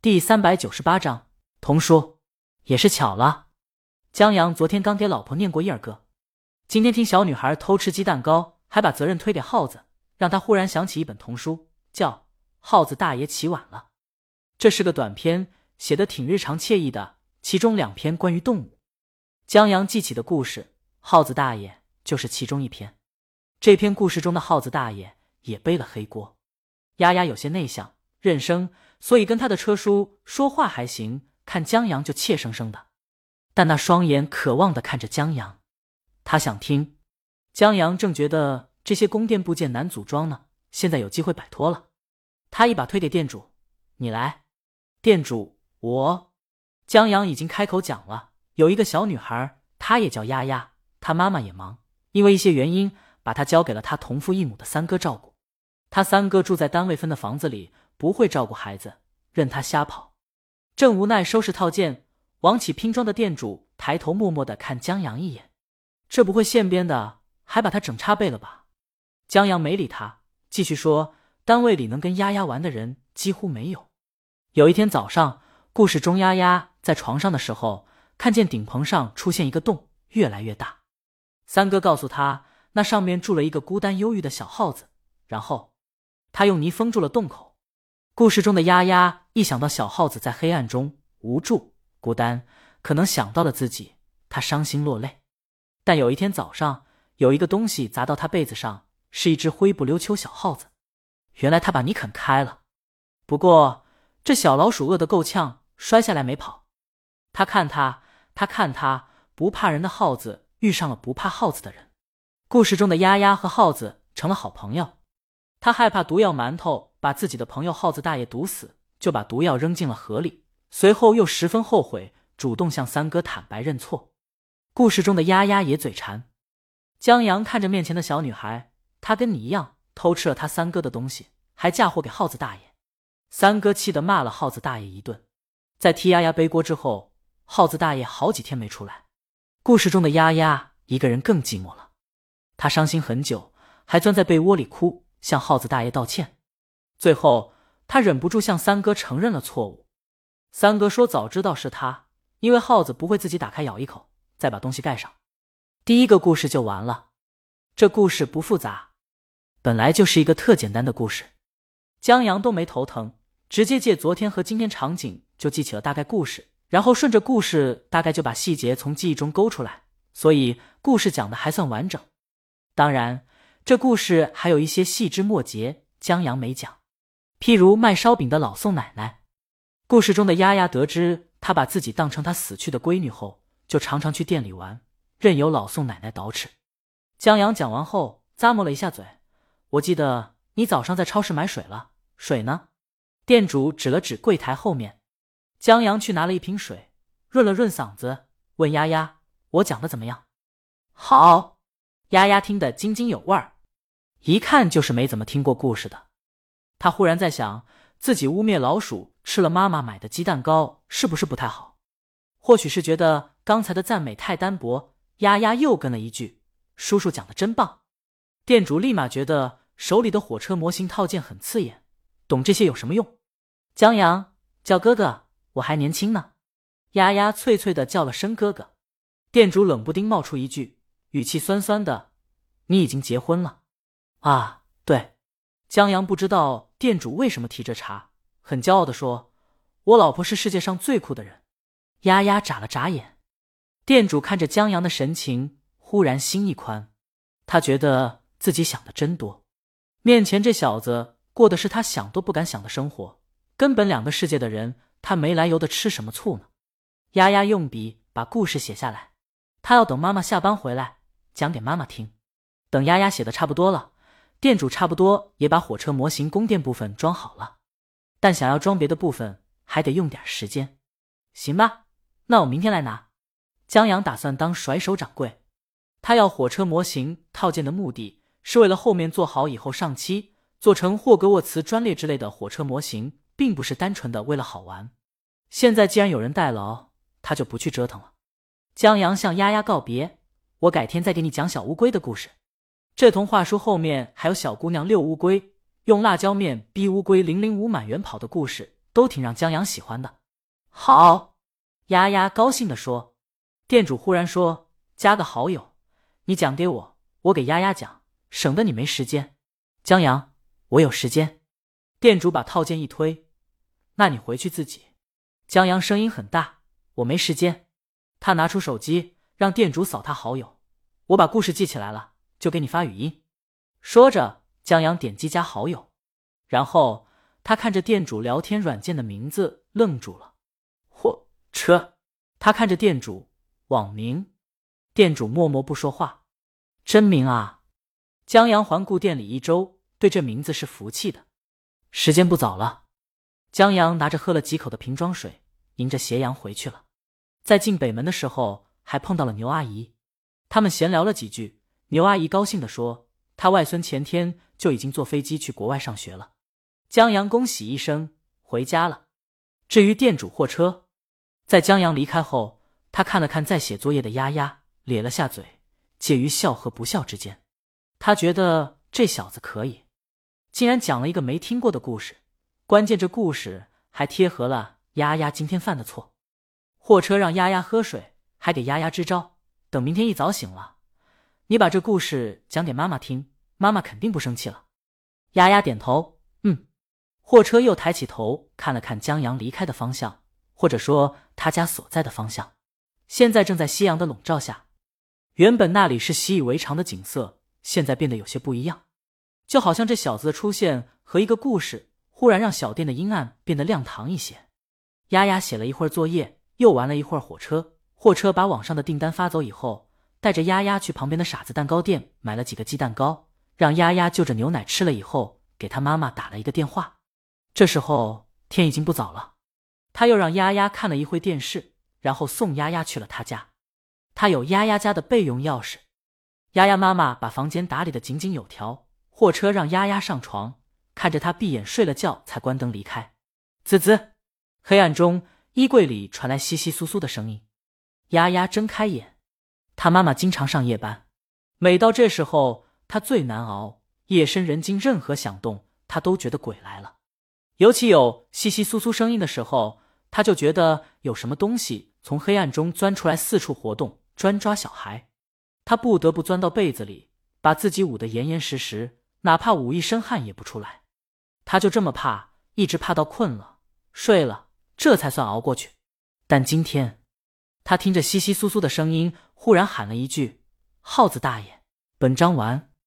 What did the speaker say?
第三百九十八章童书，也是巧了。江阳昨天刚给老婆念过一儿歌，今天听小女孩偷吃鸡蛋糕，还把责任推给耗子，让他忽然想起一本童书，叫《耗子大爷起晚了》。这是个短篇，写的挺日常惬意的，其中两篇关于动物。江阳记起的故事，耗子大爷就是其中一篇。这篇故事中的耗子大爷也背了黑锅。丫丫有些内向、认生，所以跟他的车叔说话还行，看江阳就怯生生的。但那双眼渴望的看着江阳，他想听。江阳正觉得这些宫殿部件难组装呢，现在有机会摆脱了。他一把推给店主：“你来。”店主：“我。”江阳已经开口讲了，有一个小女孩，她也叫丫丫，她妈妈也忙，因为一些原因，把她交给了她同父异母的三哥照顾。他三哥住在单位分的房子里，不会照顾孩子，任他瞎跑。正无奈收拾套件，王启拼装的店主抬头默默的看江阳一眼，这不会现编的，还把他整插背了吧？江阳没理他，继续说：单位里能跟丫丫玩的人几乎没有。有一天早上，故事中丫丫在床上的时候，看见顶棚上出现一个洞，越来越大。三哥告诉他，那上面住了一个孤单忧郁的小耗子，然后。他用泥封住了洞口。故事中的丫丫一想到小耗子在黑暗中无助、孤单，可能想到了自己，她伤心落泪。但有一天早上，有一个东西砸到她被子上，是一只灰不溜秋小耗子。原来他把泥啃开了。不过这小老鼠饿得够呛，摔下来没跑。他看他，他看他，不怕人的耗子遇上了不怕耗子的人。故事中的丫丫和耗子成了好朋友。他害怕毒药馒头把自己的朋友耗子大爷毒死，就把毒药扔进了河里。随后又十分后悔，主动向三哥坦白认错。故事中的丫丫也嘴馋。江阳看着面前的小女孩，她跟你一样偷吃了他三哥的东西，还嫁祸给耗子大爷。三哥气得骂了耗子大爷一顿。在替丫丫背锅之后，耗子大爷好几天没出来。故事中的丫丫一个人更寂寞了，她伤心很久，还钻在被窝里哭。向耗子大爷道歉，最后他忍不住向三哥承认了错误。三哥说：“早知道是他，因为耗子不会自己打开咬一口，再把东西盖上。”第一个故事就完了。这故事不复杂，本来就是一个特简单的故事。江阳都没头疼，直接借昨天和今天场景就记起了大概故事，然后顺着故事大概就把细节从记忆中勾出来，所以故事讲的还算完整。当然。这故事还有一些细枝末节，江阳没讲。譬如卖烧饼的老宋奶奶，故事中的丫丫得知她把自己当成她死去的闺女后，就常常去店里玩，任由老宋奶奶捯饬。江阳讲完后，咂摸了一下嘴：“我记得你早上在超市买水了，水呢？”店主指了指柜台后面。江阳去拿了一瓶水，润了润嗓子，问丫丫：“我讲的怎么样？”“好。”丫丫听得津津有味儿。一看就是没怎么听过故事的，他忽然在想，自己污蔑老鼠吃了妈妈买的鸡蛋糕，是不是不太好？或许是觉得刚才的赞美太单薄，丫丫又跟了一句：“叔叔讲的真棒。”店主立马觉得手里的火车模型套件很刺眼，懂这些有什么用？江阳叫哥哥，我还年轻呢。丫丫脆脆的叫了声哥哥，店主冷不丁冒出一句，语气酸酸的：“你已经结婚了。”啊，江阳不知道店主为什么提这茬，很骄傲的说：“我老婆是世界上最酷的人。”丫丫眨了眨眼，店主看着江阳的神情，忽然心一宽，他觉得自己想的真多。面前这小子过的是他想都不敢想的生活，根本两个世界的人，他没来由的吃什么醋呢？丫丫用笔把故事写下来，他要等妈妈下班回来讲给妈妈听。等丫丫写的差不多了。店主差不多也把火车模型供电部分装好了，但想要装别的部分还得用点时间。行吧，那我明天来拿。江阳打算当甩手掌柜，他要火车模型套件的目的是为了后面做好以后上漆，做成霍格沃茨专列之类的火车模型，并不是单纯的为了好玩。现在既然有人代劳，他就不去折腾了。江阳向丫丫告别，我改天再给你讲小乌龟的故事。这童话书后面还有小姑娘遛乌龟，用辣椒面逼乌龟零零五满园跑的故事，都挺让江阳喜欢的。好，丫丫高兴地说。店主忽然说：“加个好友，你讲给我，我给丫丫讲，省得你没时间。”江阳，我有时间。店主把套件一推：“那你回去自己。”江阳声音很大：“我没时间。”他拿出手机，让店主扫他好友。我把故事记起来了，就给你发语音。说着，江阳点击加好友，然后他看着店主聊天软件的名字，愣住了。货车，他看着店主。网名，店主默默不说话。真名啊！江阳环顾店里一周，对这名字是服气的。时间不早了，江阳拿着喝了几口的瓶装水，迎着斜阳回去了。在进北门的时候，还碰到了牛阿姨，他们闲聊了几句。牛阿姨高兴地说：“他外孙前天就已经坐飞机去国外上学了。”江阳恭喜一声，回家了。至于店主货车，在江阳离开后。他看了看在写作业的丫丫，咧了下嘴，介于笑和不笑之间。他觉得这小子可以，竟然讲了一个没听过的故事，关键这故事还贴合了丫丫今天犯的错。货车让丫丫喝水，还给丫丫支招，等明天一早醒了，你把这故事讲给妈妈听，妈妈肯定不生气了。丫丫点头，嗯。货车又抬起头看了看江阳离开的方向，或者说他家所在的方向。现在正在夕阳的笼罩下，原本那里是习以为常的景色，现在变得有些不一样，就好像这小子的出现和一个故事，忽然让小店的阴暗变得亮堂一些。丫丫写了一会儿作业，又玩了一会儿火车。货车把网上的订单发走以后，带着丫丫去旁边的傻子蛋糕店买了几个鸡蛋糕，让丫丫就着牛奶吃了以后，给他妈妈打了一个电话。这时候天已经不早了，他又让丫丫看了一会电视。然后送丫丫去了他家，他有丫丫家的备用钥匙。丫丫妈妈把房间打理的井井有条。货车让丫丫上床，看着她闭眼睡了觉，才关灯离开。滋滋，黑暗中衣柜里传来窸窸窣窣的声音。丫丫睁开眼，他妈妈经常上夜班，每到这时候他最难熬。夜深人静，任何响动他都觉得鬼来了，尤其有窸窸窣窣声音的时候。他就觉得有什么东西从黑暗中钻出来，四处活动，专抓小孩。他不得不钻到被子里，把自己捂得严严实实，哪怕捂一身汗也不出来。他就这么怕，一直怕到困了，睡了，这才算熬过去。但今天，他听着窸窸窣窣的声音，忽然喊了一句：“耗子大爷，本章完。”